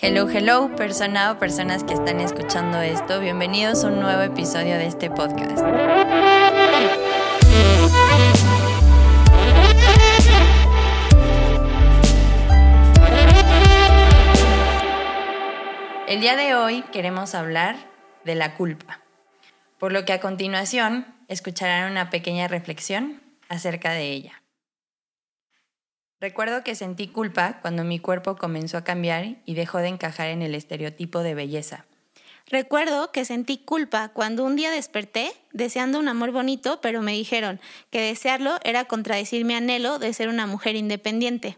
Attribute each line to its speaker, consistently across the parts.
Speaker 1: Hello, hello, persona o personas que están escuchando esto. Bienvenidos a un nuevo episodio de este podcast. El día de hoy queremos hablar de la culpa, por lo que a continuación escucharán una pequeña reflexión acerca de ella. Recuerdo que sentí culpa cuando mi cuerpo comenzó a cambiar y dejó de encajar en el estereotipo de belleza.
Speaker 2: Recuerdo que sentí culpa cuando un día desperté deseando un amor bonito, pero me dijeron que desearlo era contradecir mi anhelo de ser una mujer independiente.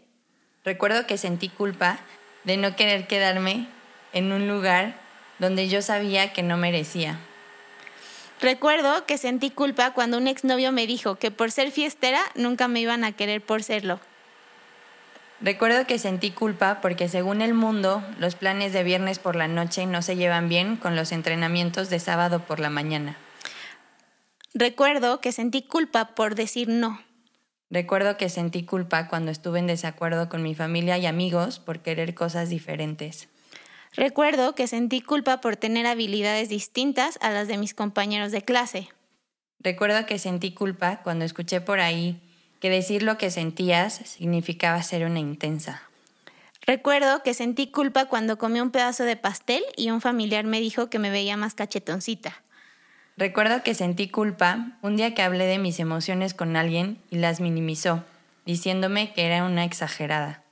Speaker 1: Recuerdo que sentí culpa de no querer quedarme en un lugar donde yo sabía que no merecía.
Speaker 2: Recuerdo que sentí culpa cuando un exnovio me dijo que por ser fiestera nunca me iban a querer por serlo.
Speaker 1: Recuerdo que sentí culpa porque según el mundo, los planes de viernes por la noche no se llevan bien con los entrenamientos de sábado por la mañana.
Speaker 2: Recuerdo que sentí culpa por decir no.
Speaker 1: Recuerdo que sentí culpa cuando estuve en desacuerdo con mi familia y amigos por querer cosas diferentes.
Speaker 2: Recuerdo que sentí culpa por tener habilidades distintas a las de mis compañeros de clase.
Speaker 1: Recuerdo que sentí culpa cuando escuché por ahí que decir lo que sentías significaba ser una intensa.
Speaker 2: Recuerdo que sentí culpa cuando comí un pedazo de pastel y un familiar me dijo que me veía más cachetoncita.
Speaker 1: Recuerdo que sentí culpa un día que hablé de mis emociones con alguien y las minimizó, diciéndome que era una exagerada.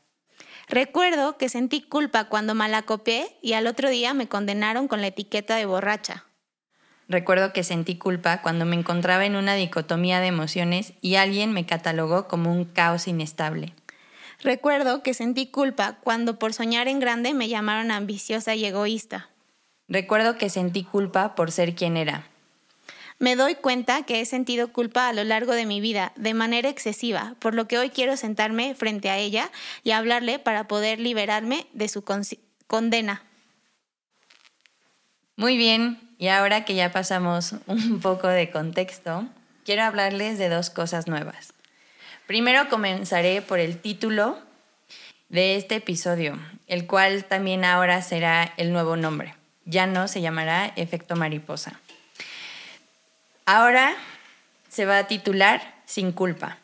Speaker 2: Recuerdo que sentí culpa cuando malacopé y al otro día me condenaron con la etiqueta de borracha.
Speaker 1: Recuerdo que sentí culpa cuando me encontraba en una dicotomía de emociones y alguien me catalogó como un caos inestable.
Speaker 2: Recuerdo que sentí culpa cuando por soñar en grande me llamaron ambiciosa y egoísta.
Speaker 1: Recuerdo que sentí culpa por ser quien era.
Speaker 2: Me doy cuenta que he sentido culpa a lo largo de mi vida, de manera excesiva, por lo que hoy quiero sentarme frente a ella y hablarle para poder liberarme de su condena.
Speaker 1: Muy bien, y ahora que ya pasamos un poco de contexto, quiero hablarles de dos cosas nuevas. Primero comenzaré por el título de este episodio, el cual también ahora será el nuevo nombre. Ya no se llamará Efecto Mariposa. Ahora se va a titular Sin culpa.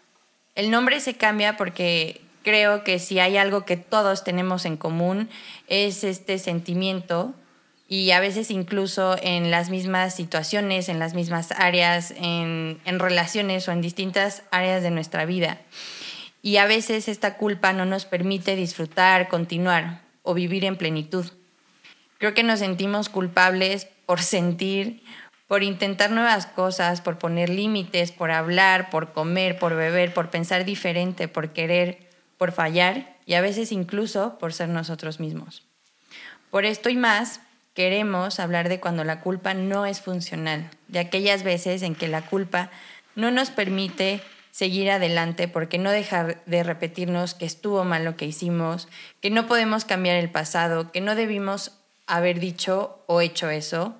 Speaker 1: El nombre se cambia porque creo que si hay algo que todos tenemos en común es este sentimiento y a veces incluso en las mismas situaciones, en las mismas áreas, en, relaciones o en distintas áreas de nuestra vida. Y a veces esta culpa no nos permite disfrutar, continuar o vivir en plenitud. Creo que nos sentimos culpables por sentir, por intentar nuevas cosas, por poner límites, por hablar, por comer, por beber, por pensar diferente, por querer, por fallar y a veces incluso por ser nosotros mismos. Por esto y más, queremos hablar de cuando la culpa no es funcional, de aquellas veces en que la culpa no nos permite seguir adelante porque no dejar de repetirnos que estuvo mal lo que hicimos, que no podemos cambiar el pasado, que no debimos haber dicho o hecho eso.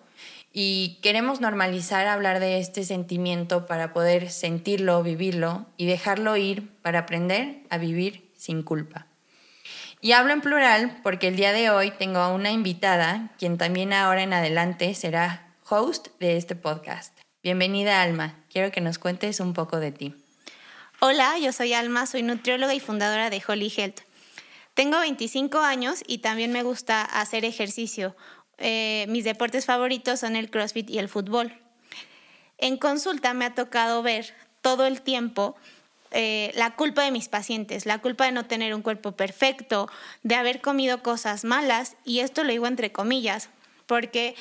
Speaker 1: Y queremos normalizar hablar de este sentimiento para poder sentirlo, vivirlo y dejarlo ir para aprender a vivir sin culpa. Y hablo en plural porque el día de hoy tengo a una invitada, quien también ahora en adelante será host de este podcast. Bienvenida Alma, quiero que nos cuentes un poco de ti.
Speaker 2: Hola, yo soy Alma, soy nutrióloga y fundadora de Holy Health. Tengo 25 años y también me gusta hacer ejercicio. Eh, mis deportes favoritos son el CrossFit y el fútbol. En consulta me ha tocado ver todo el tiempo eh, la culpa de mis pacientes, la culpa de no tener un cuerpo perfecto, de haber comido cosas malas, y esto lo digo entre comillas, porque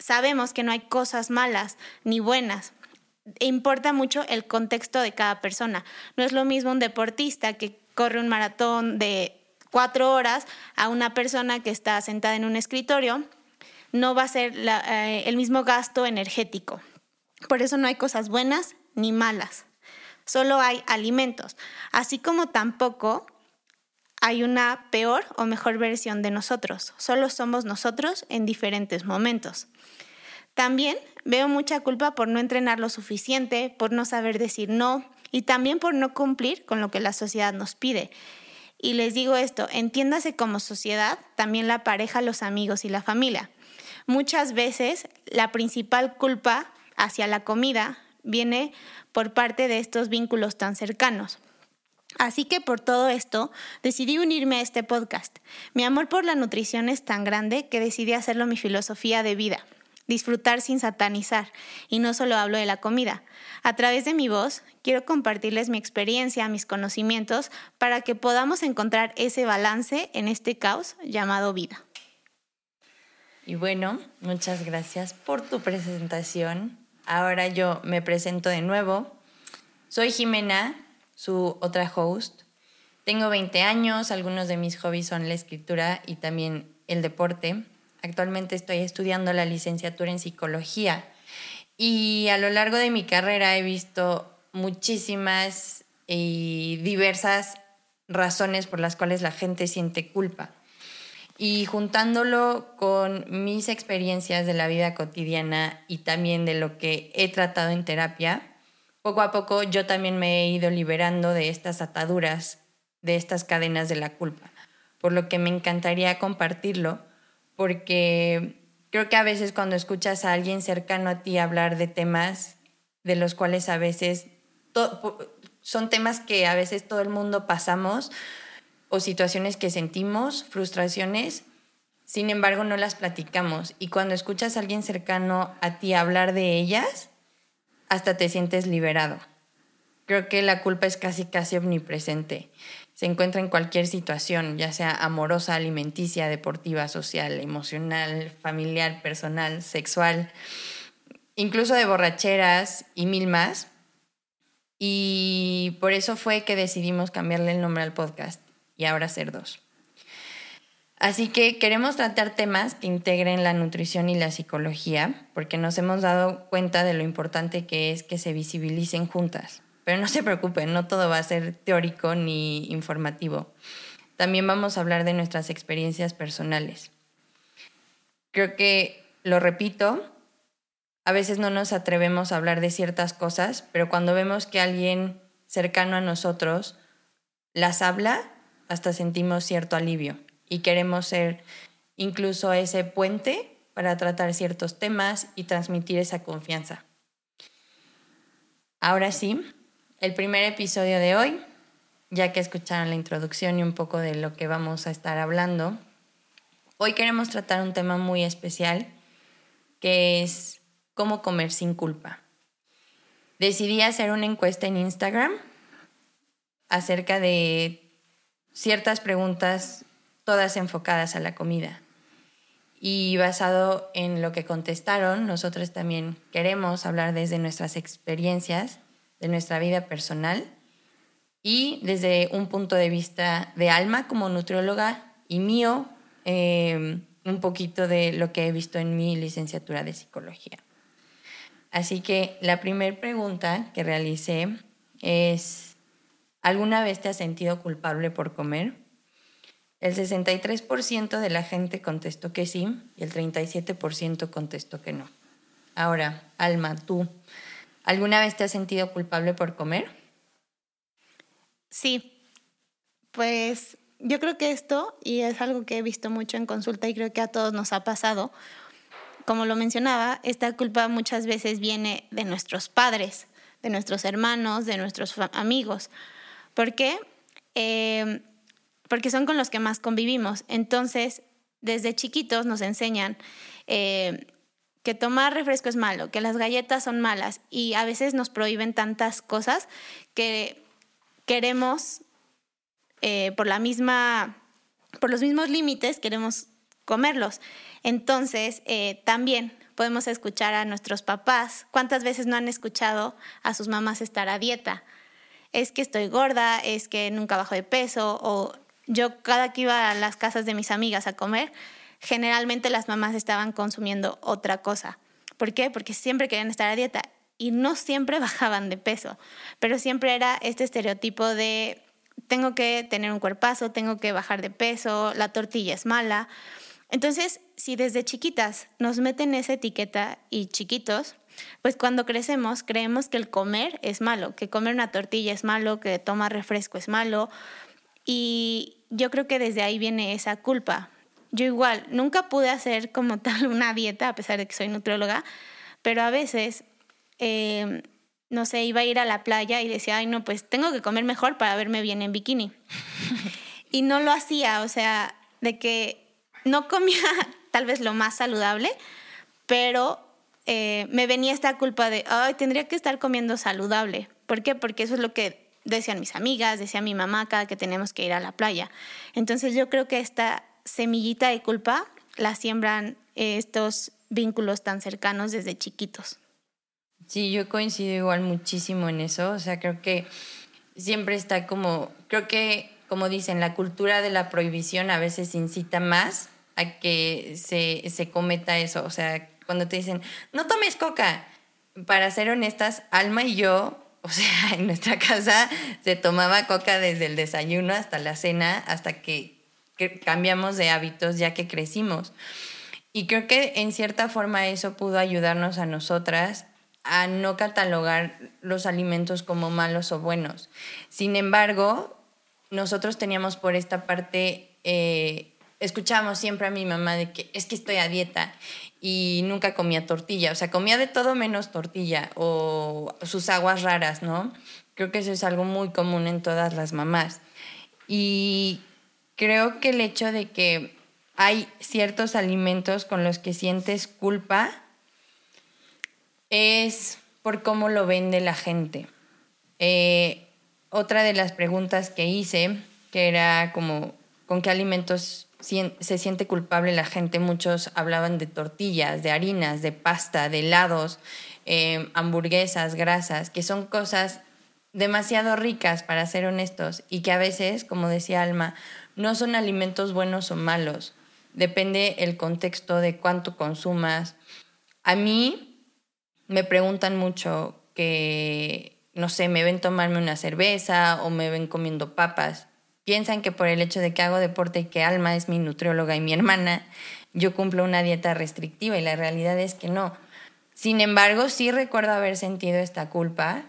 Speaker 2: sabemos que no hay cosas malas ni buenas. Importa mucho el contexto de cada persona. No es lo mismo un deportista que corre un maratón de cuatro horas a una persona que está sentada en un escritorio. No va a ser eh, el mismo gasto energético. Por eso no hay cosas buenas ni malas solo hay alimentos, así como tampoco hay una peor o mejor versión de nosotros, solo somos nosotros en diferentes momentos. También veo mucha culpa por no entrenar lo suficiente, por no saber decir no y también por no cumplir con lo que la sociedad nos pide. Y les digo esto, entiéndase como sociedad, también la pareja, los amigos y la familia. Muchas veces la principal culpa hacia la comida viene por parte de estos vínculos tan cercanos. Así que por todo esto decidí unirme a este podcast. Mi amor por la nutrición es tan grande que decidí hacerlo mi filosofía de vida disfrutar sin satanizar. Y no solo hablo de la comida. A través de mi voz, quiero compartirles mi experiencia, mis conocimientos, para que podamos encontrar ese balance en este caos llamado vida.
Speaker 1: Y bueno, muchas gracias por tu presentación. Ahora yo me presento de nuevo. Soy Jimena, su otra host. Tengo 20 años, algunos de mis hobbies son la escritura y también el deporte. Actualmente estoy estudiando la licenciatura en psicología y a lo largo de mi carrera he visto muchísimas y diversas razones por las cuales la gente siente culpa. Y juntándolo con mis experiencias de la vida cotidiana y también de lo que he tratado en terapia, poco a poco yo también me he ido liberando de estas ataduras, de estas cadenas de la culpa, por lo que me encantaría compartirlo porque creo que a veces cuando escuchas a alguien cercano a ti hablar de temas de los cuales a veces son temas que a veces todo el mundo pasamos o situaciones que sentimos, frustraciones, sin embargo no las platicamos y cuando escuchas a alguien cercano a ti hablar de ellas, hasta te sientes liberado. Creo que la culpa es casi casi omnipresente se encuentra en cualquier situación, ya sea amorosa, alimenticia, deportiva, social, emocional, familiar, personal, sexual, incluso de borracheras y mil más. Y por eso fue que decidimos cambiarle el nombre al podcast y ahora ser dos. Así que queremos tratar temas que integren la nutrición y la psicología, porque nos hemos dado cuenta de lo importante que es que se visibilicen juntas. Pero no se preocupen, no todo va a ser teórico ni informativo. También vamos a hablar de nuestras experiencias personales. Creo que, lo repito, a veces no nos atrevemos a hablar de ciertas cosas, pero cuando vemos que alguien cercano a nosotros las habla, hasta sentimos cierto alivio y queremos ser incluso ese puente para tratar ciertos temas y transmitir esa confianza. Ahora sí, el primer episodio de hoy, ya que escucharon la introducción y un poco de lo que vamos a estar hablando. Hoy queremos tratar un tema muy especial que es cómo comer sin culpa. Decidí hacer una encuesta en Instagram acerca de ciertas preguntas, todas enfocadas a la comida. Y basado en lo que contestaron, nosotros también queremos hablar desde nuestras experiencias de nuestra vida personal y desde un punto de vista de alma como nutrióloga y mío, em, un poquito de lo que he visto en mi licenciatura de psicología. Así que la primera pregunta que realicé es, ¿alguna vez te has sentido culpable por comer? El 63% de la gente contestó que sí y el 37% contestó que no. Ahora, Alma, tú, ¿Alguna vez te has sentido culpable por comer?
Speaker 2: Sí, pues yo creo que esto, y es algo que he visto mucho en consulta y creo que a todos nos ha pasado, como lo mencionaba, esta culpa muchas veces viene de nuestros padres, de nuestros hermanos, de nuestros amigos. ¿Por qué? Em, porque son con los que más convivimos. Entonces, desde chiquitos nos enseñan eh, que tomar refresco es malo, que las galletas son malas y a veces nos prohíben tantas cosas que queremos eh, por la misma, por los mismos límites queremos comerlos. Entonces, eh, también podemos escuchar a nuestros papás. ¿Cuántas veces no han escuchado a sus mamás estar a dieta? Es que estoy gorda, es que nunca bajo de peso, o yo cada que iba a las casas de mis amigas a comer, generalmente las mamás estaban consumiendo otra cosa. ¿Por qué? Porque siempre querían estar a dieta y no siempre bajaban de peso, pero siempre era este estereotipo de tengo que tener un cuerpazo, tengo que bajar de peso, la tortilla es mala. Entonces, si desde chiquitas nos meten esa etiqueta y chiquitos, pues cuando crecemos creemos que el comer es malo, que comer una tortilla es malo, que tomar refresco es malo. Y yo creo que desde ahí viene esa culpa. Yo igual, nunca pude hacer como tal una dieta, a pesar de que soy nutrióloga, pero a veces, em, no sé, iba a ir a la playa y decía, ay, no, pues tengo que comer mejor para verme bien en bikini. y no lo hacía, o sea, de que no comía tal vez lo más saludable, pero eh, me venía esta culpa de, ay, tendría que estar comiendo saludable. ¿Por qué? Porque eso es lo que decían mis amigas, decía mi mamá cada que tenemos que ir a la playa. Entonces yo creo que esta semillita de culpa la siembran estos vínculos tan cercanos desde chiquitos.
Speaker 1: Sí, yo coincido igual muchísimo en eso. O sea, creo que siempre está como, creo que, como dicen, la cultura de la prohibición a veces incita más a que se, se cometa eso. O sea, cuando te dicen, no tomes coca. Para ser honestas, Alma y yo, o sea, en nuestra casa se tomaba coca desde el desayuno hasta la cena, hasta que, cambiamos de hábitos ya que crecimos. Y creo que en cierta forma eso pudo ayudarnos a nosotras a no catalogar los alimentos como malos o buenos. Sin embargo, nosotros teníamos por esta parte, eh, escuchábamos siempre a mi mamá de que es que estoy a dieta y nunca comía tortilla, o sea, comía de todo menos tortilla o sus aguas raras, ¿no? Creo que eso es algo muy común en todas las mamás. Y creo que el hecho de que hay ciertos alimentos con los que sientes culpa es por cómo lo vende la gente. Eh, otra de las preguntas que hice, que era como, ¿con qué alimentos se siente culpable la gente? Muchos hablaban de tortillas, de harinas, de pasta, de helados, eh, hamburguesas, grasas, que son cosas demasiado ricas, para ser honestos, y que a veces, como decía Alma, no son alimentos buenos o malos, depende el contexto de cuánto consumas. A mí me preguntan mucho que, no sé, me ven tomarme una cerveza o me ven comiendo papas. Piensan que por el hecho de que hago deporte y que Alma es mi nutrióloga y mi hermana, yo cumplo una dieta restrictiva y la realidad es que no. Sin embargo, sí recuerdo haber sentido esta culpa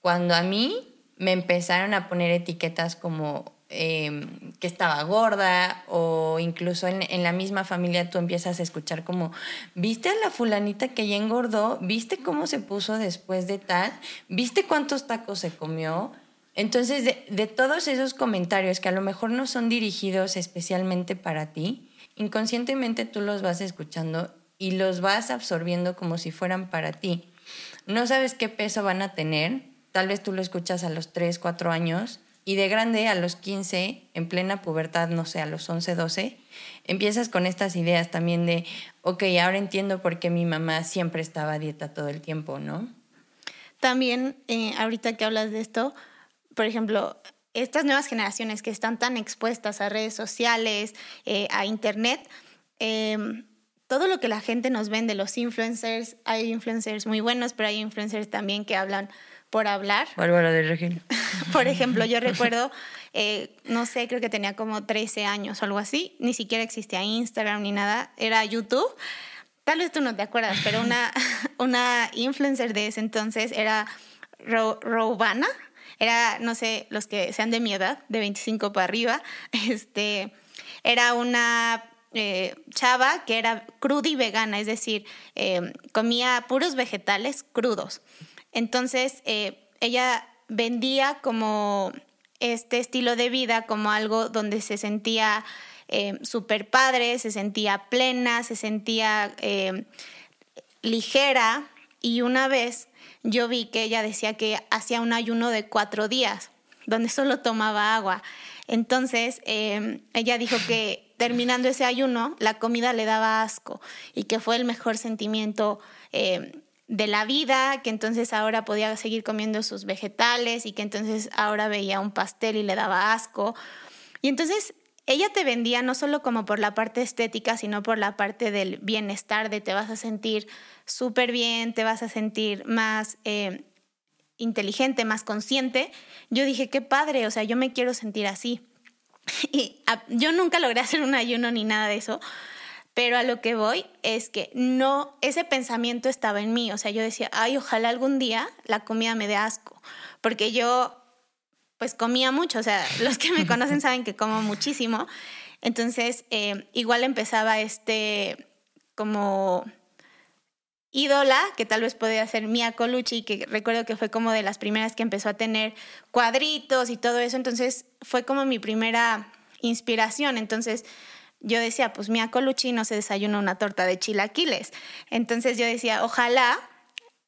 Speaker 1: cuando a mí me empezaron a poner etiquetas como Em, que estaba gorda o incluso en, la misma familia tú empiezas a escuchar como, ¿viste a la fulanita que ya engordó? ¿Viste cómo se puso después de tal? ¿Viste cuántos tacos se comió? Entonces, de, todos esos comentarios que a lo mejor no son dirigidos especialmente para ti, inconscientemente tú los vas escuchando y los vas absorbiendo como si fueran para ti. No sabes qué peso van a tener, tal vez tú lo escuchas a los 3, 4 años y de grande, a los 15, en plena pubertad, no sé, a los 11, 12, empiezas con estas ideas también de, ok, ahora entiendo por qué mi mamá siempre estaba a dieta todo el tiempo, ¿no?
Speaker 2: También, eh, ahorita que hablas de esto, por ejemplo, estas nuevas generaciones que están tan expuestas a redes sociales, eh, a internet, em, todo lo que la gente nos vende, los influencers, hay influencers muy buenos, pero hay influencers también que hablan por hablar.
Speaker 1: Bárbara de Regil.
Speaker 2: por ejemplo, yo recuerdo, eh, no sé, creo que tenía como 13 años o algo así, ni siquiera existía Instagram ni nada, era YouTube. Tal vez tú no te acuerdas, pero una, una influencer de ese entonces era Ro Robana, era, no sé, los que sean de mi edad, de 25 para arriba, este, era una eh, chava que era cruda y vegana, es decir, eh, comía puros vegetales crudos. Entonces, eh, ella vendía como este estilo de vida como algo donde se sentía súper padre, se sentía plena, se sentía ligera. Y una vez yo vi que ella decía que hacía un ayuno de cuatro días, donde solo tomaba agua. Entonces, ella dijo que terminando ese ayuno, la comida le daba asco y que fue el mejor sentimiento de la vida, que entonces ahora podía seguir comiendo sus vegetales y que entonces ahora veía un pastel y le daba asco. Y entonces ella te vendía no solo como por la parte estética, sino por la parte del bienestar, de te vas a sentir súper bien, te vas a sentir más eh, inteligente, más consciente. Yo dije, qué padre, o sea, yo me quiero sentir así. Y yo nunca logré hacer un ayuno ni nada de eso, pero a lo que voy es que no, ese pensamiento estaba en mí. O sea, yo decía, ay, ojalá algún día la comida me dé asco. Porque yo, pues comía mucho, o sea, los que me conocen saben que como muchísimo. Entonces, eh, igual empezaba este como ídola, que tal vez podía ser Mia Colucci, que recuerdo que fue como de las primeras que empezó a tener cuadritos y todo eso, entonces fue como mi primera inspiración, entonces yo decía, pues Mia Colucci no se desayuna una torta de chilaquiles, entonces yo decía, ojalá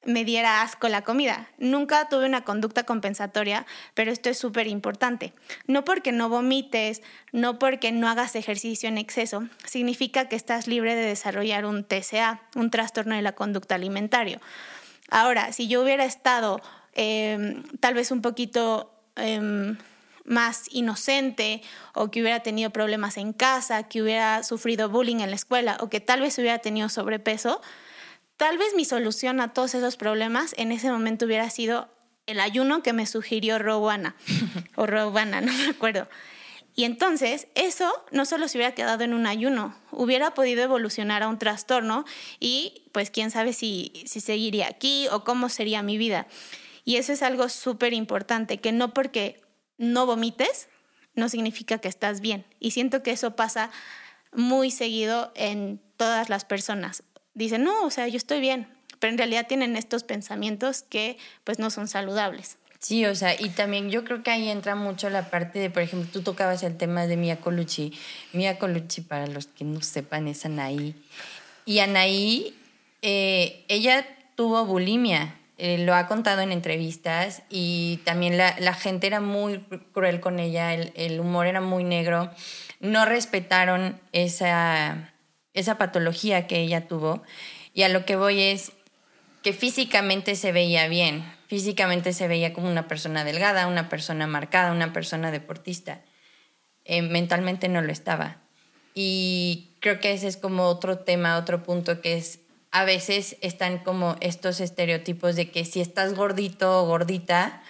Speaker 2: me diera asco la comida. Nunca tuve una conducta compensatoria, pero esto es súper importante. No porque no vomites, no porque no hagas ejercicio en exceso, significa que estás libre de desarrollar un TCA, un trastorno de la conducta alimentario. Ahora, si yo hubiera estado em, tal vez un poquito... Em, más inocente o que hubiera tenido problemas en casa, que hubiera sufrido bullying en la escuela o que tal vez hubiera tenido sobrepeso, Tal vez mi solución a todos esos problemas en ese momento hubiera sido el ayuno que me sugirió Rowana o Rowana, no me acuerdo. Y entonces eso no solo se hubiera quedado en un ayuno, hubiera podido evolucionar a un trastorno y pues quién sabe si, si seguiría aquí o cómo sería mi vida. Y eso es algo súper importante, que no porque no vomites no significa que estás bien. Y siento que eso pasa muy seguido en todas las personas dicen, no, o sea, yo estoy bien, pero en realidad tienen estos pensamientos que pues no son saludables.
Speaker 1: Sí, o sea, y también yo creo que ahí entra mucho la parte de, por ejemplo, tú tocabas el tema de Mia Colucci. Mia Colucci, para los que no sepan, es Anaí. Y Anaí, eh, ella tuvo bulimia, eh, lo ha contado en entrevistas y también la, la gente era muy cruel con ella, el, el humor era muy negro, no respetaron esa esa patología que ella tuvo. Y a lo que voy es que físicamente se veía bien, físicamente se veía como una persona delgada, una persona marcada, una persona deportista. Eh, mentalmente no lo estaba. Y creo que ese es como otro tema, otro punto que es, a veces están como estos estereotipos de que si estás gordito o gordita,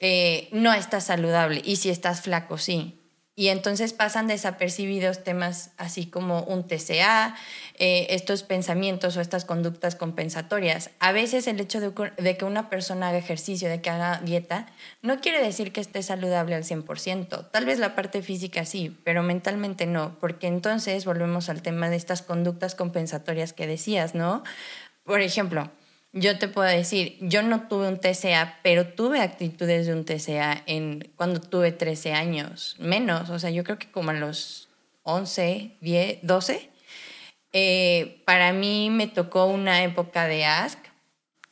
Speaker 1: eh, no estás saludable. Y si estás flaco, sí. Y entonces pasan desapercibidos temas así como un TCA, eh, estos pensamientos o estas conductas compensatorias. A veces el hecho de, que una persona haga ejercicio, de que haga dieta, no quiere decir que esté saludable al 100%. Tal vez la parte física sí, pero mentalmente no, porque entonces volvemos al tema de estas conductas compensatorias que decías, ¿no? Por ejemplo, yo te puedo decir, yo no tuve un TCA, pero tuve actitudes de un TCA en, cuando tuve 13 años, menos, o sea, yo creo que como a los 11, 10, 12. para mí me tocó una época de ASC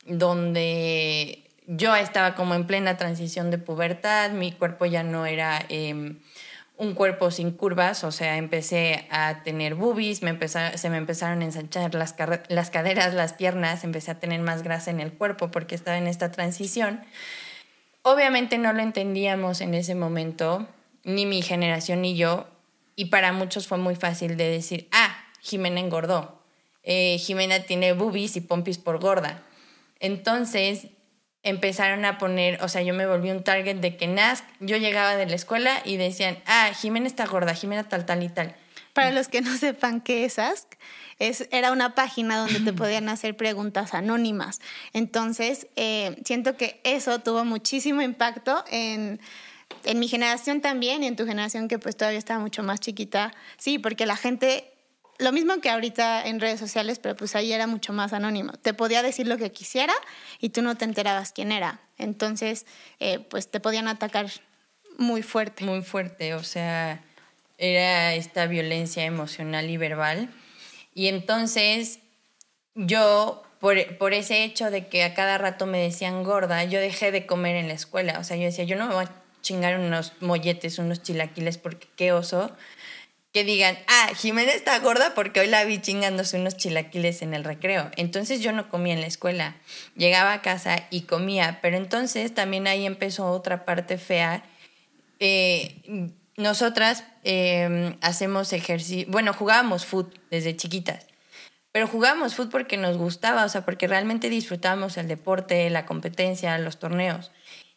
Speaker 1: donde yo estaba como en plena transición de pubertad, mi cuerpo ya no era... Em, un cuerpo sin curvas, o sea, empecé a tener boobies, me se me empezaron a ensanchar las, las caderas, las piernas, empecé a tener más grasa en el cuerpo porque estaba en esta transición. Obviamente no lo entendíamos en ese momento, ni mi generación ni yo, y para muchos fue muy fácil de decir, ah, Jimena engordó, eh, Jimena tiene boobies y pompis por gorda. Entonces empezaron a poner, o sea, yo me volví un target de que Nask, yo llegaba de la escuela y decían, ah, Jimena está gorda, Jimena tal, tal y tal.
Speaker 2: Para los que no sepan qué es Ask, es, era una página donde te podían hacer preguntas anónimas. Entonces, eh, siento que eso tuvo muchísimo impacto en, en mi generación también y en tu generación que pues todavía estaba mucho más chiquita. Sí, porque la gente lo mismo que ahorita en redes sociales, pero pues ahí era mucho más anónimo. Te podía decir lo que quisiera y tú no te enterabas quién era. Entonces, eh, pues te podían atacar muy fuerte.
Speaker 1: Muy fuerte, o sea, era esta violencia emocional y verbal. Y entonces yo, por, por ese hecho de que a cada rato me decían gorda, yo dejé de comer en la escuela. O sea, yo decía, yo no me voy a chingar unos molletes, unos chilaquiles, porque qué oso que digan, ah, Jimena está gorda porque hoy la vi chingándose unos chilaquiles en el recreo. Entonces yo no comía en la escuela. Llegaba a casa y comía, pero entonces también ahí empezó otra parte fea. Eh, nosotras em, hacemos ejercicio, bueno, jugábamos fútbol desde chiquitas, pero jugábamos fútbol porque nos gustaba, o sea, porque realmente disfrutábamos el deporte, la competencia, los torneos.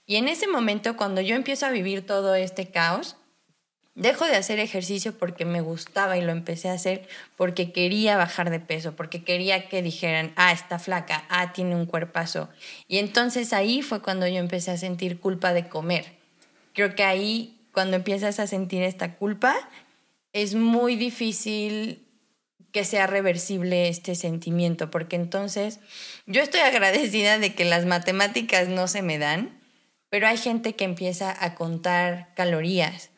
Speaker 1: Y en ese momento, cuando yo empiezo a vivir todo este caos, Dejo de hacer ejercicio porque me gustaba y lo empecé a hacer porque quería bajar de peso, porque quería que dijeran, ah, está flaca, ah, tiene un cuerpazo. Y entonces ahí fue cuando yo empecé a sentir culpa de comer. creo que ahí, cuando empiezas a sentir esta culpa, es muy difícil que sea reversible este sentimiento, porque entonces yo estoy agradecida de que las matemáticas no se me dan, pero hay gente que empieza a contar calorías.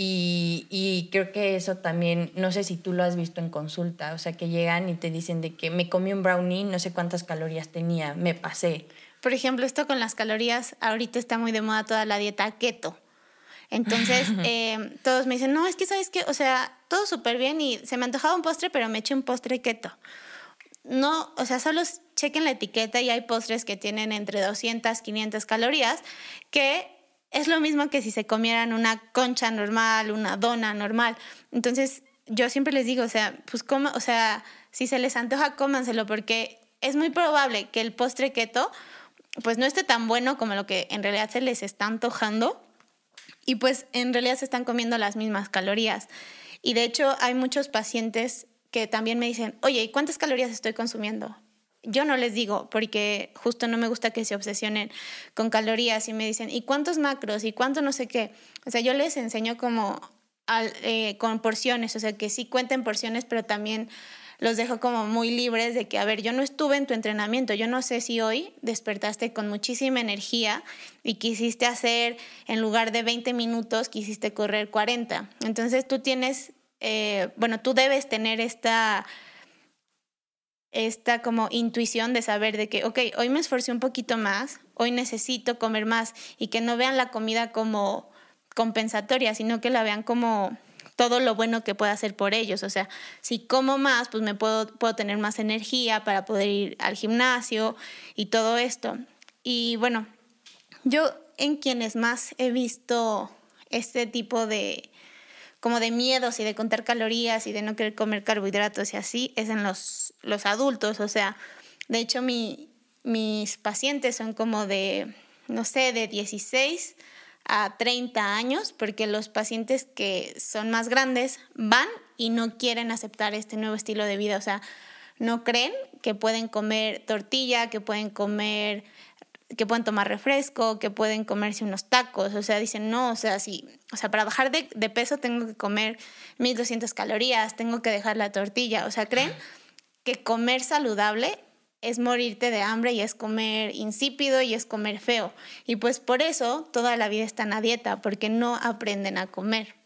Speaker 1: Y, creo que eso también, no sé si tú lo has visto en consulta, o sea, que llegan y te dicen de que me comí un brownie, no sé cuántas calorías tenía, me pasé.
Speaker 2: Por ejemplo, esto con las calorías, ahorita está muy de moda toda la dieta keto. Entonces, eh, todos me dicen, no, es que sabes qué, o sea, todo súper bien y se me antojaba un postre, pero me eché un postre keto. No, o sea, solo chequen la etiqueta y hay postres que tienen entre 200, 500 calorías, que es lo mismo que si se comieran una concha normal, una dona normal. Entonces, yo siempre les digo, o sea, pues como, o sea, si se les antoja, cómanselo, porque es muy probable que el postre keto, pues no esté tan bueno como lo que en realidad se les está antojando y pues en realidad se están comiendo las mismas calorías. Y de hecho hay muchos pacientes que también me dicen, oye, ¿y cuántas calorías estoy consumiendo? Yo no les digo porque justo no me gusta que se obsesionen con calorías y me dicen, ¿y cuántos macros? ¿Y cuánto no sé qué? O sea, yo les enseño como eh, con porciones, o sea, que sí cuenten porciones, pero también los dejo como muy libres de que, a ver, yo no estuve en tu entrenamiento, yo no sé si hoy despertaste con muchísima energía y quisiste hacer, en lugar de 20 minutos, quisiste correr 40. Entonces tú tienes, eh, bueno, tú debes tener esta esta como intuición de saber de que, ok, hoy me esforcé un poquito más, hoy necesito comer más y que no vean la comida como compensatoria, sino que la vean como todo lo bueno que pueda hacer por ellos. O sea, si como más, pues me puedo, puedo tener más energía para poder ir al gimnasio y todo esto. Y bueno, yo en quienes más he visto este tipo de como de miedos y de contar calorías y de no querer comer carbohidratos y así, es en los, los adultos. O sea, de hecho mi, mis pacientes son como de, no sé, de 16 a 30 años, porque los pacientes que son más grandes van y no quieren aceptar este nuevo estilo de vida, o sea, no creen que pueden comer tortilla, que pueden comer que pueden tomar refresco, que pueden comerse unos tacos, o sea, dicen, no, o sea, sí, o sea, para bajar de, peso tengo que comer 1200 calorías, tengo que dejar la tortilla, o sea, creen que comer saludable es morirte de hambre y es comer insípido y es comer feo. Y pues por eso toda la vida están a dieta, porque no aprenden a comer.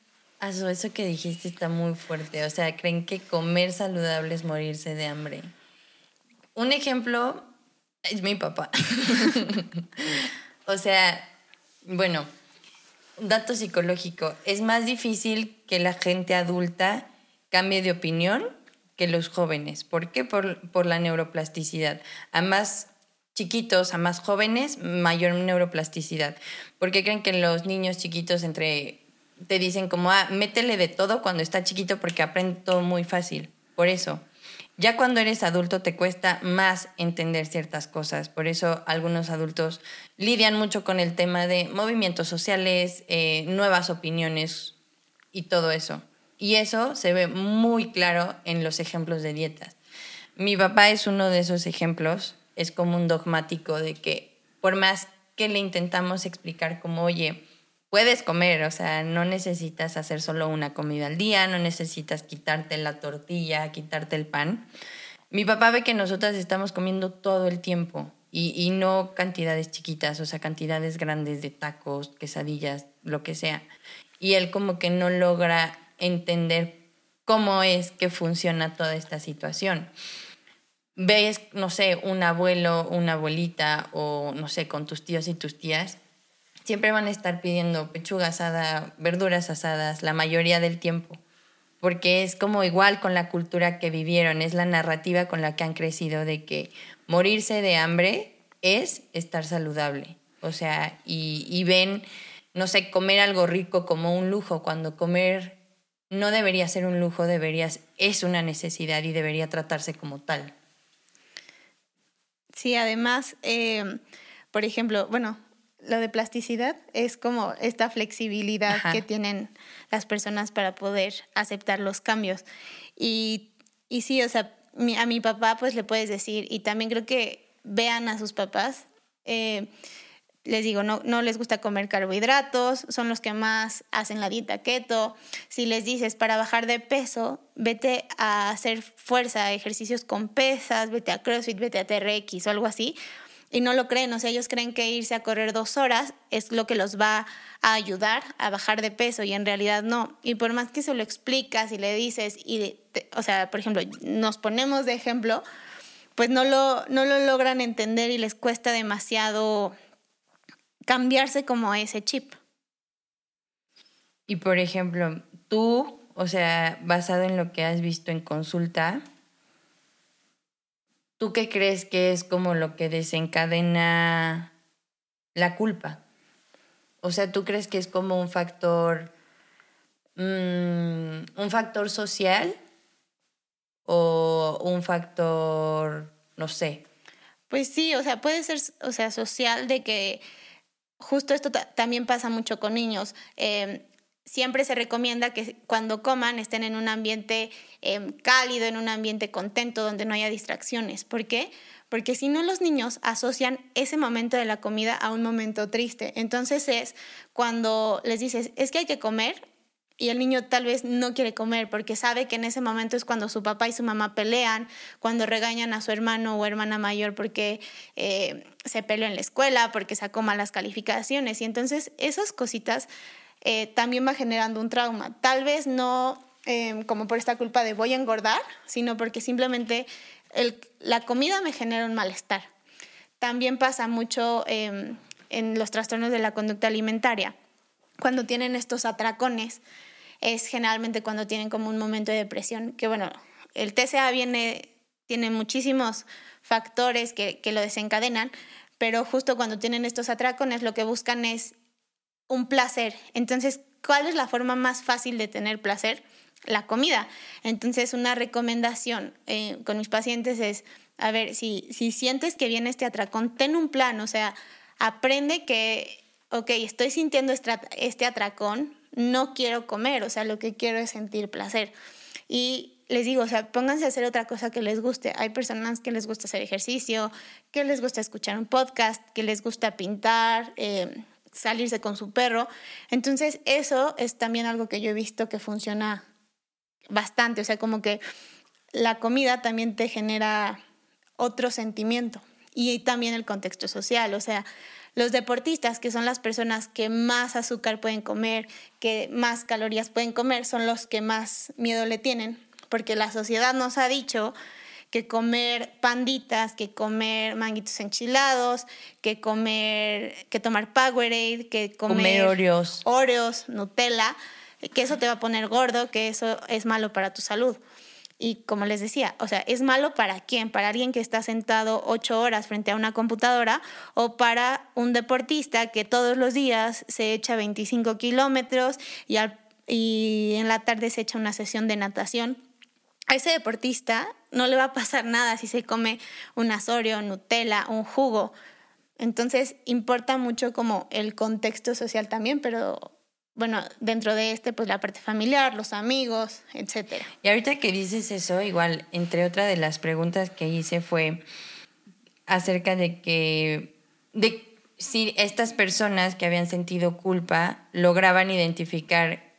Speaker 1: Eso, eso que dijiste está muy fuerte. O sea, creen que comer saludable es morirse de hambre. Un ejemplo es mi papá. o sea, bueno, dato psicológico. Es más difícil que la gente adulta cambie de opinión que los jóvenes. ¿Por qué? Por, por la neuroplasticidad. A más chiquitos, a más jóvenes, mayor neuroplasticidad. Porque creen que los niños chiquitos entre te dicen como, ah, métele de todo cuando está chiquito porque aprende todo muy fácil. Por eso. Ya cuando eres adulto te cuesta más entender ciertas cosas. Por eso algunos adultos lidian mucho con el tema de movimientos sociales, eh, nuevas opiniones y todo eso. Y eso se ve muy claro en los ejemplos de dietas. Mi papá es uno de esos ejemplos, es como un dogmático de que por más que le intentamos explicar como, oye, puedes comer, o sea, no necesitas hacer solo una comida al día, no necesitas quitarte la tortilla, quitarte el pan. Mi papá ve que nosotras estamos comiendo todo el tiempo y, y no cantidades chiquitas, o sea, cantidades grandes de tacos, quesadillas, lo que sea. Y él como que no logra entender cómo es que funciona toda esta situación. Ves, no sé, un abuelo, una abuelita o, no sé, con tus tíos y tus tías, siempre van a estar pidiendo pechuga asada, verduras asadas, la mayoría del tiempo, porque es como igual con la cultura que vivieron, es la narrativa con la que han crecido de que morirse de hambre es estar saludable. O sea, y, y ven, no sé, comer algo rico como un lujo, cuando comer no debería ser un lujo, deberías, es una necesidad y debería tratarse como tal.
Speaker 2: Sí, además, em, por ejemplo, bueno, lo de plasticidad es como esta flexibilidad que tienen las personas para poder aceptar los cambios. Y, y sí, o sea, a mi papá pues le puedes decir, y también creo que vean a sus papás, eh, les digo, no, no les gusta comer carbohidratos, son los que más hacen la dieta keto. Si les dices para bajar de peso, vete a hacer fuerza, ejercicios con pesas, vete a CrossFit, vete a TRX o algo así, y no lo creen, o sea, ellos creen que irse a correr dos horas es lo que los va a ayudar a bajar de peso y en realidad no. Y por más que se lo explicas y le dices, y o sea, por ejemplo, nos ponemos de ejemplo, pues no lo, no lo logran entender y les cuesta demasiado cambiarse como ese chip.
Speaker 1: Y por ejemplo, tú, o sea, basado en lo que has visto en consulta, ¿tú qué crees que es como lo que desencadena la culpa? O sea, ¿tú crees que es como un factor, mm, un factor social o un factor, no sé?
Speaker 2: Pues sí, o sea, puede ser, o sea, social de que justo esto también pasa mucho con niños. Em, siempre se recomienda que cuando coman estén en un ambiente em, cálido, en un ambiente contento, donde no haya distracciones. ¿Por qué? Porque si no los niños asocian ese momento de la comida a un momento triste. Entonces es cuando les dices, es que hay que comer, y el niño tal vez no quiere comer porque sabe que en ese momento es cuando su papá y su mamá pelean, cuando regañan a su hermano o hermana mayor porque eh, se peleó en la escuela, porque sacó malas calificaciones. Y entonces esas cositas eh, también va generando un trauma. Tal vez no em, como por esta culpa de voy a engordar, sino porque simplemente la comida me genera un malestar. También pasa mucho em, en los trastornos de la conducta alimentaria. Cuando tienen estos atracones, es generalmente cuando tienen como un momento de depresión, que bueno, el TCA viene, tiene muchísimos factores que, que lo desencadenan, pero justo cuando tienen estos atracones lo que buscan es un placer. Entonces, ¿cuál es la forma más fácil de tener placer? La comida. Entonces, una recomendación eh, con mis pacientes es, a ver, si, si sientes que viene este atracón, ten un plan, o sea, aprende que, ok, estoy sintiendo este atracón, no quiero comer, o sea, lo que quiero es sentir placer. Y les digo, o sea, pónganse a hacer otra cosa que les guste. Hay personas que les gusta hacer ejercicio, que les gusta escuchar un podcast, que les gusta pintar, eh, salirse con su perro. Entonces, eso es también algo que yo he visto que funciona bastante. O sea, como que la comida también te genera otro sentimiento y también el contexto social. O sea, los deportistas, que son las personas que más azúcar pueden comer, que más calorías pueden comer, son los que más miedo le tienen, porque la sociedad nos ha dicho que comer panditas, que comer manguitos enchilados, que comer, que tomar Powerade, que comer,
Speaker 1: comer Oreos.
Speaker 2: Oreos, Nutella, que eso te va a poner gordo, que eso es malo para tu salud. Y como les decía, o sea, ¿es malo para quién? ¿Para alguien que está sentado ocho horas frente a una computadora o para un deportista que todos los días se echa 25 kilómetros y, y en la tarde se echa una sesión de natación? A ese deportista no le va a pasar nada si se come un asorio, Nutella, un jugo. Entonces importa mucho como el contexto social también, pero bueno, dentro de este, pues la parte familiar, los amigos, etcétera.
Speaker 1: Y ahorita que dices eso, igual, entre otras de las preguntas que hice fue acerca de que, de si estas personas que habían sentido culpa lograban identificar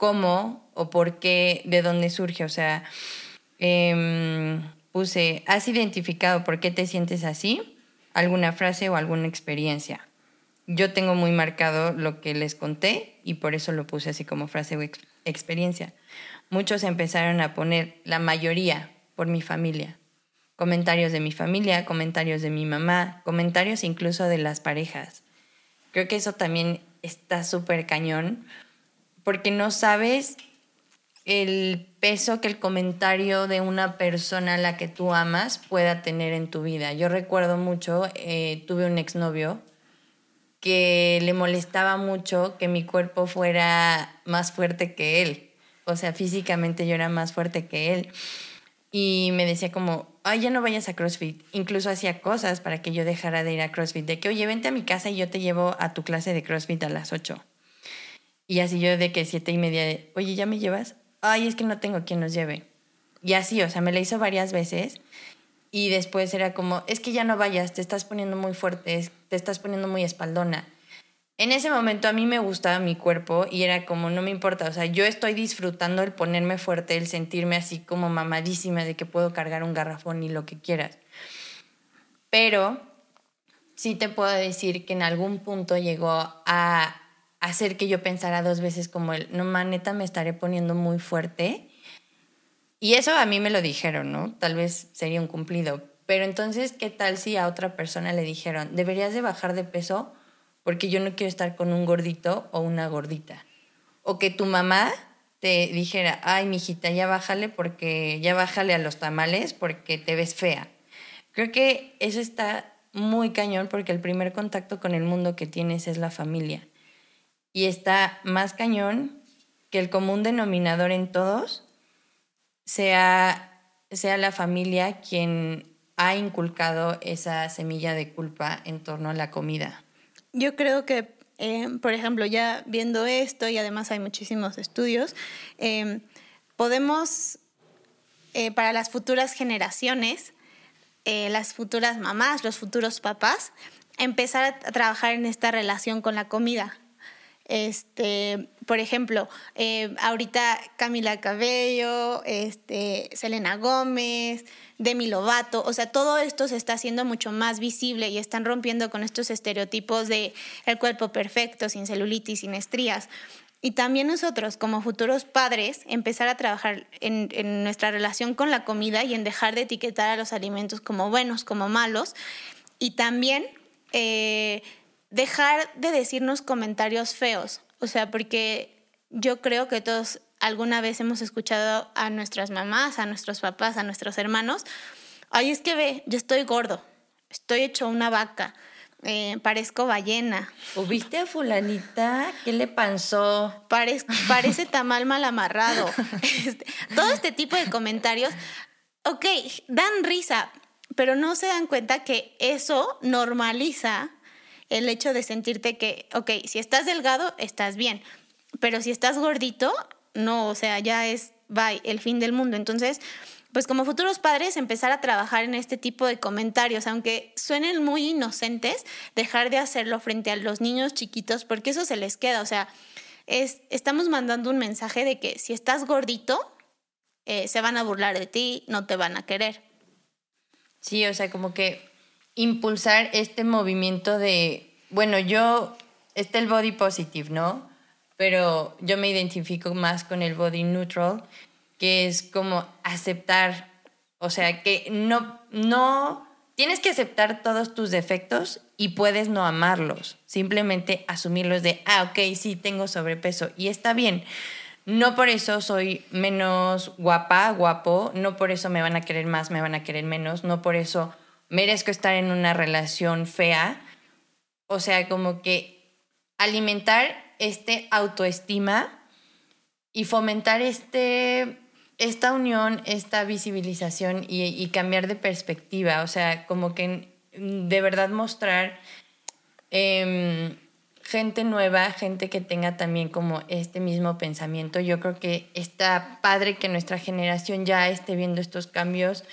Speaker 1: cómo o por qué, de dónde surge. O sea, em, puse, ¿has identificado por qué te sientes así? ¿Alguna frase o alguna experiencia? yo tengo muy marcado lo que les conté y por eso lo puse así como frase o experiencia. Muchos empezaron a poner, la mayoría, por mi familia. Comentarios de mi familia, comentarios de mi mamá, comentarios incluso de las parejas. Creo que eso también está súper cañón porque no sabes el peso que el comentario de una persona a la que tú amas pueda tener en tu vida. Yo recuerdo mucho, eh, tuve un exnovio que le molestaba mucho que mi cuerpo fuera más fuerte que él. O sea, físicamente yo era más fuerte que él. Y me decía como, ay, ya no vayas a CrossFit. Incluso hacía cosas para que yo dejara de ir a CrossFit. De que, oye, vente a mi casa y yo te llevo a tu clase de CrossFit a las 8. Y así yo de que siete y media, oye, ¿ya me llevas? Ay, es que no tengo quien nos lleve. Y así, o sea, me lo hizo varias veces. y después era como, es que ya no vayas, te estás poniendo muy fuerte, te estás poniendo muy espaldona. En ese momento a mí me gustaba mi cuerpo y era como, no me importa, o sea, yo estoy disfrutando el ponerme fuerte, el sentirme así como mamadísima de que puedo cargar un garrafón y lo que quieras. Pero sí te puedo decir que en algún punto llegó a hacer que yo pensara dos veces como el, no, maneta, me estaré poniendo muy fuerte. Y eso a mí me lo dijeron, ¿no? Tal vez sería un cumplido. Pero entonces, ¿qué tal si a otra persona le dijeron, deberías de bajar de peso porque yo no quiero estar con un gordito o una gordita? O que tu mamá te dijera, ay, mijita, ya bájale porque ya bájale a los tamales porque te ves fea. Creo que eso está muy cañón porque el primer contacto con el mundo que tienes es la familia. Y está más cañón que el común denominador en todos sea, sea la familia quien ha inculcado esa semilla de culpa en torno a la comida.
Speaker 2: Yo creo que, eh, por ejemplo, ya viendo esto y además hay muchísimos estudios, eh, podemos, eh, para las futuras generaciones, las futuras mamás, los futuros papás, empezar a trabajar en esta relación con la comida. Este, por ejemplo, eh, ahorita Camila Cabello, este, Selena Gómez, Demi Lovato, o sea, todo esto se está haciendo mucho más visible y están rompiendo con estos estereotipos de el cuerpo perfecto, sin celulitis, sin estrías. Y también nosotros, como futuros padres, empezar a trabajar en, nuestra relación con la comida y en dejar de etiquetar a los alimentos como buenos, como malos. Y también eh, dejar de decirnos comentarios feos. O sea, porque yo creo que todos alguna vez hemos escuchado a nuestras mamás, a nuestros papás, a nuestros hermanos, ay, es que ve, yo estoy gordo, estoy hecho una vaca, eh, parezco ballena.
Speaker 1: ¿O viste a fulanita? ¿Qué le pasó?
Speaker 2: parece tamal mal amarrado. Este, todo este tipo de comentarios, ok, dan risa, pero no se dan cuenta que eso normaliza el hecho de sentirte que, ok, si estás delgado, estás bien, pero si estás gordito, no, o sea, ya es, bye, el fin del mundo. Entonces, pues como futuros padres, empezar a trabajar en este tipo de comentarios, aunque suenen muy inocentes, dejar de hacerlo frente a los niños chiquitos, porque eso se les queda, o sea, es, estamos mandando un mensaje de que si estás gordito, eh, se van a burlar de ti, no te van a querer.
Speaker 1: Sí, o sea, como que impulsar este movimiento de, bueno, yo, está el body positive, ¿no? Pero yo me identifico más con el body neutral, que es como aceptar, o sea, que no, no, tienes que aceptar todos tus defectos y puedes no amarlos, simplemente asumirlos de, ah, ok, sí, tengo sobrepeso y está bien. No por eso soy menos guapa, guapo, no por eso me van a querer más, me van a querer menos, no por eso merezco estar en una relación fea. O sea, como que alimentar este autoestima y fomentar este, esta unión, esta visibilización y, cambiar de perspectiva. O sea, como que de verdad mostrar em, gente nueva, gente que tenga también como este mismo pensamiento. Yo creo que está padre que nuestra generación ya esté viendo estos cambios.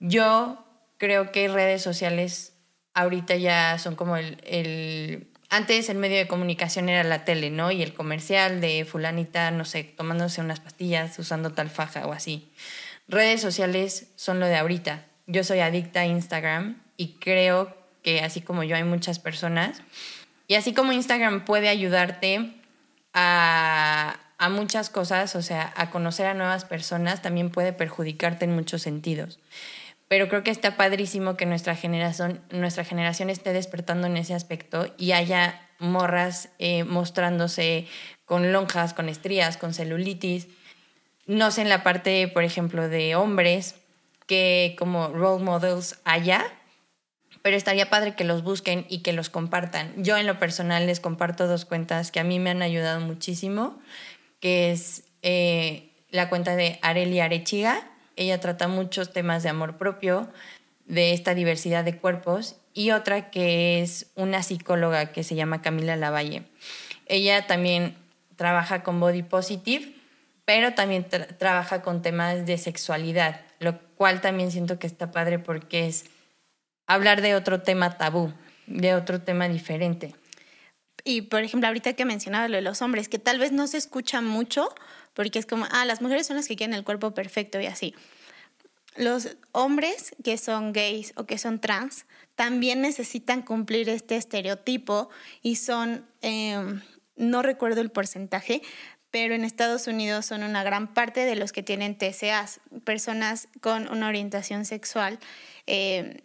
Speaker 1: Yo creo que redes sociales ahorita ya son como el, Antes el medio de comunicación era la tele, ¿no? Y el comercial de fulanita, no sé, tomándose unas pastillas, usando tal faja o así. Redes sociales son lo de ahorita. Yo soy adicta a Instagram y creo que así como yo hay muchas personas. Y así como Instagram puede ayudarte a, a muchas cosas, o sea, a conocer a nuevas personas, también puede perjudicarte en muchos sentidos pero creo que está padrísimo que nuestra generación, nuestra generación esté despertando en ese aspecto y haya morras eh, mostrándose con lonjas, con estrías, con celulitis. No sé en la parte, por ejemplo, de hombres, que como role models haya, pero estaría padre que los busquen y que los compartan. Yo en lo personal les comparto dos cuentas que a mí me han ayudado muchísimo, que es eh, la cuenta de Areli Arechiga, ella trata muchos temas de amor propio, de esta diversidad de cuerpos, y otra que es una psicóloga que se llama Camila Lavalle. Ella también trabaja con Body Positive, pero también trabaja con temas de sexualidad, lo cual también siento que está padre porque es hablar de otro tema tabú, de otro tema diferente.
Speaker 2: Y por ejemplo, ahorita que mencionaba lo de los hombres, que tal vez no se escucha mucho, porque es como, ah, las mujeres son las que quieren el cuerpo perfecto y así. Los hombres que son gays o que son trans también necesitan cumplir este estereotipo y son, em, no recuerdo el porcentaje, pero en Estados Unidos son una gran parte de los que tienen TCAs, personas con una orientación sexual em,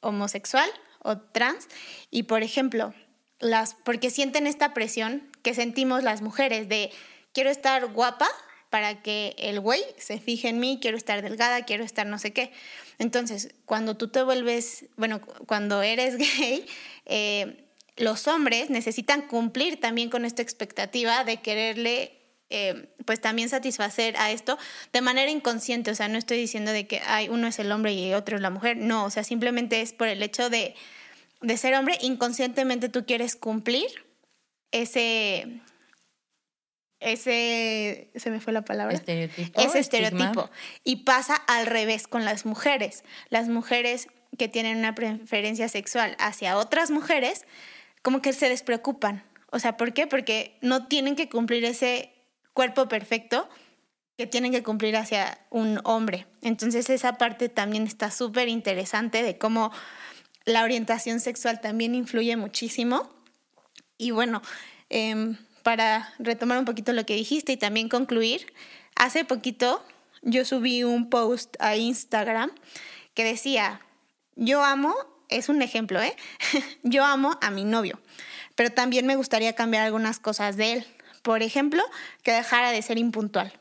Speaker 2: homosexual o trans. Y por ejemplo, las, porque sienten esta presión que sentimos las mujeres de quiero estar guapa para que el güey se fije en mí, quiero estar delgada, quiero estar no sé qué. Entonces, cuando tú te vuelves, bueno, cuando eres gay, eh, los hombres necesitan cumplir también con esta expectativa de quererle eh, pues también satisfacer a esto de manera inconsciente. O sea, no estoy diciendo de que hay uno es el hombre y otro es la mujer. No, o sea, simplemente es por el hecho de, de ser hombre, inconscientemente tú quieres cumplir ese, ese, se me fue la palabra,
Speaker 1: estereotipo,
Speaker 2: ese estereotipo. Y pasa al revés con las mujeres. Las mujeres que tienen una preferencia sexual hacia otras mujeres, como que se despreocupan. O sea, ¿por qué? Porque no tienen que cumplir ese cuerpo perfecto que tienen que cumplir hacia un hombre. Entonces esa parte también está súper interesante de cómo la orientación sexual también influye muchísimo. Y bueno, eh, para retomar un poquito lo que dijiste y también concluir, hace poquito yo subí un post a Instagram que decía, yo amo, es un ejemplo, ¿eh? yo amo a mi novio, pero también me gustaría cambiar algunas cosas de él. Por ejemplo, que dejara de ser impuntual.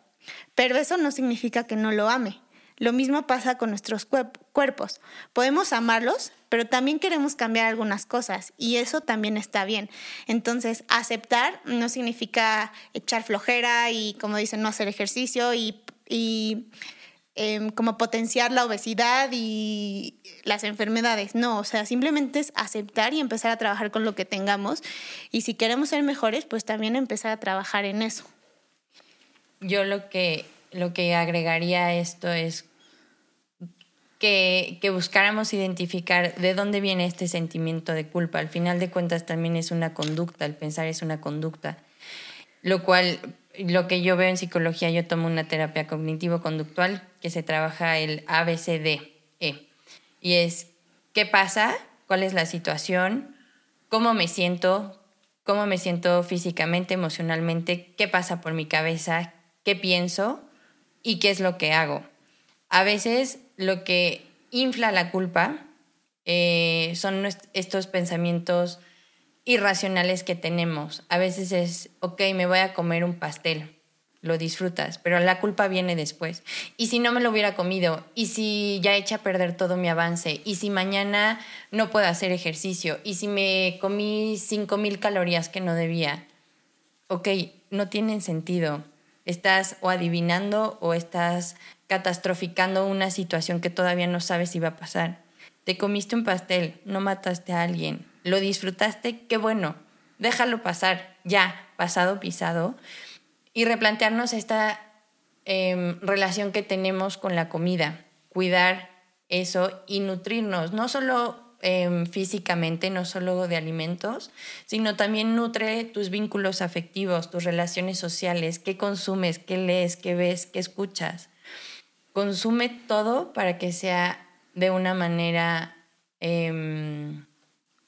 Speaker 2: Pero eso no significa que no lo ame. Lo mismo pasa con nuestros cuerpos. Podemos amarlos, pero también queremos cambiar algunas cosas y eso también está bien. Entonces, aceptar no significa echar flojera y, como dicen, no hacer ejercicio y, em, como potenciar la obesidad y las enfermedades. No, o sea, simplemente es aceptar y empezar a trabajar con lo que tengamos. Y si queremos ser mejores, pues también empezar a trabajar en eso.
Speaker 1: Yo lo que, lo que agregaría a esto es que, buscáramos identificar de dónde viene este sentimiento de culpa. Al final de cuentas también es una conducta, el pensar es una conducta. Lo cual, lo que yo veo en psicología, yo tomo una terapia cognitivo-conductual que se trabaja el ABCDE. Y es, ¿qué pasa? ¿Cuál es la situación? ¿Cómo me siento? ¿Cómo me siento físicamente, emocionalmente? ¿Qué pasa por mi cabeza? ¿Qué pienso? ¿Y qué es lo que hago? A veces lo que infla la culpa eh, son estos pensamientos irracionales que tenemos. A veces es, ok, me voy a comer un pastel, lo disfrutas, pero la culpa viene después. Y si no me lo hubiera comido, y si ya echa a perder todo mi avance, y si mañana no puedo hacer ejercicio, y si me comí 5.000 calorías que no debía, ok, no tienen sentido. Estás o adivinando o estás catastroficando una situación que todavía no sabes si va a pasar. Te comiste un pastel, no mataste a alguien, lo disfrutaste, qué bueno, déjalo pasar, ya, pasado, pisado, y replantearnos esta em, relación que tenemos con la comida, cuidar eso y nutrirnos, no solo em, físicamente, no solo de alimentos, sino también nutre tus vínculos afectivos, tus relaciones sociales, qué consumes, qué lees, qué ves, qué escuchas consume todo para que sea de una manera, em,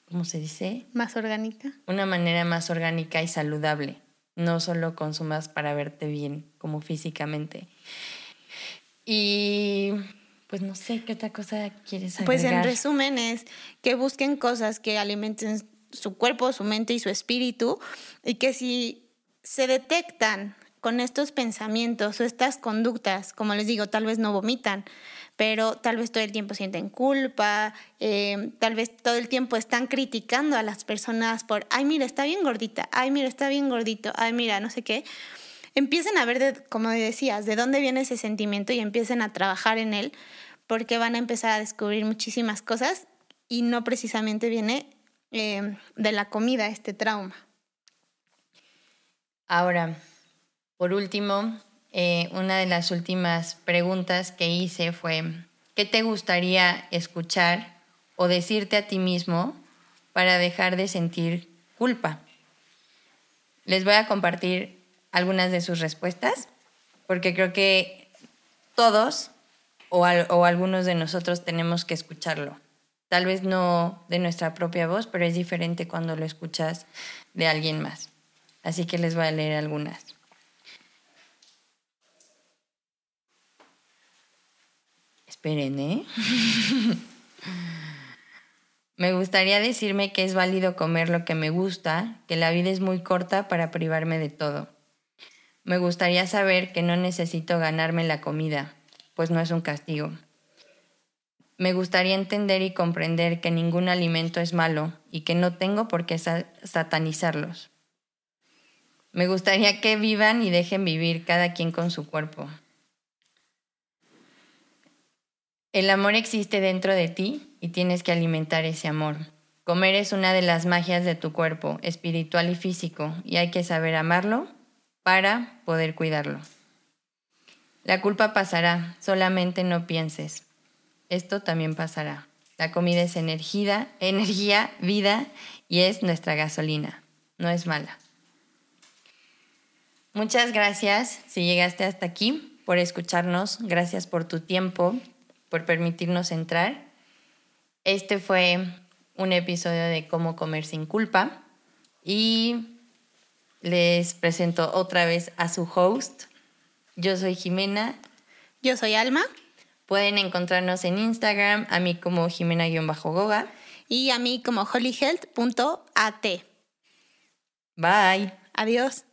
Speaker 1: ¿cómo se dice?
Speaker 2: Más orgánica.
Speaker 1: Una manera más orgánica y saludable. No solo consumas para verte bien, como físicamente. Y pues no sé qué otra cosa quieres agregar.
Speaker 2: Pues en resumen es que busquen cosas que alimenten su cuerpo, su mente y su espíritu y que si se detectan con estos pensamientos o estas conductas, como les digo, tal vez no vomitan, pero tal vez todo el tiempo sienten culpa, eh, tal vez todo el tiempo están criticando a las personas por, ay, mira, está bien gordita, ay, mira, está bien gordito, ay, mira, no sé qué. Empiecen a ver, como decías, de dónde viene ese sentimiento y empiecen a trabajar en él, porque van a empezar a descubrir muchísimas cosas y no precisamente viene eh, de la comida este trauma.
Speaker 1: Ahora, Por último, eh, una de las últimas preguntas que hice fue, ¿qué te gustaría escuchar o decirte a ti mismo para dejar de sentir culpa? Les voy a compartir algunas de sus respuestas, porque creo que todos o, algunos de nosotros tenemos que escucharlo. Tal vez no de nuestra propia voz, pero es diferente cuando lo escuchas de alguien más. Así que les voy a leer algunas. Esperen, ¿eh? me gustaría decirme que es válido comer lo que me gusta, que la vida es muy corta para privarme de todo. Me gustaría saber que no necesito ganarme la comida, pues no es un castigo. Me gustaría entender y comprender que ningún alimento es malo y que no tengo por qué satanizarlos. Me gustaría que vivan y dejen vivir cada quien con su cuerpo. El amor existe dentro de ti y tienes que alimentar ese amor. Comer es una de las magias de tu cuerpo, espiritual y físico, y hay que saber amarlo para poder cuidarlo. La culpa pasará, solamente no pienses. Esto también pasará. La comida es energía, energía, vida y es nuestra gasolina. No es mala. Muchas gracias si llegaste hasta aquí por escucharnos. Gracias por tu tiempo por permitirnos entrar. Este fue un episodio de Cómo comer sin culpa y les presento otra vez a su host. Yo soy Jimena.
Speaker 2: Yo soy Alma.
Speaker 1: Pueden encontrarnos en Instagram, a mí como Jimena-Goga.
Speaker 2: Y a mí como holyhealth.at.
Speaker 1: Bye.
Speaker 2: Adiós.